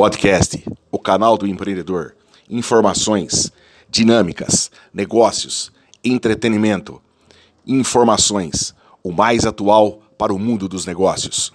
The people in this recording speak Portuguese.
Podcast, o canal do empreendedor. Informações, dinâmicas, negócios, entretenimento, informações, o mais atual para o mundo dos negócios.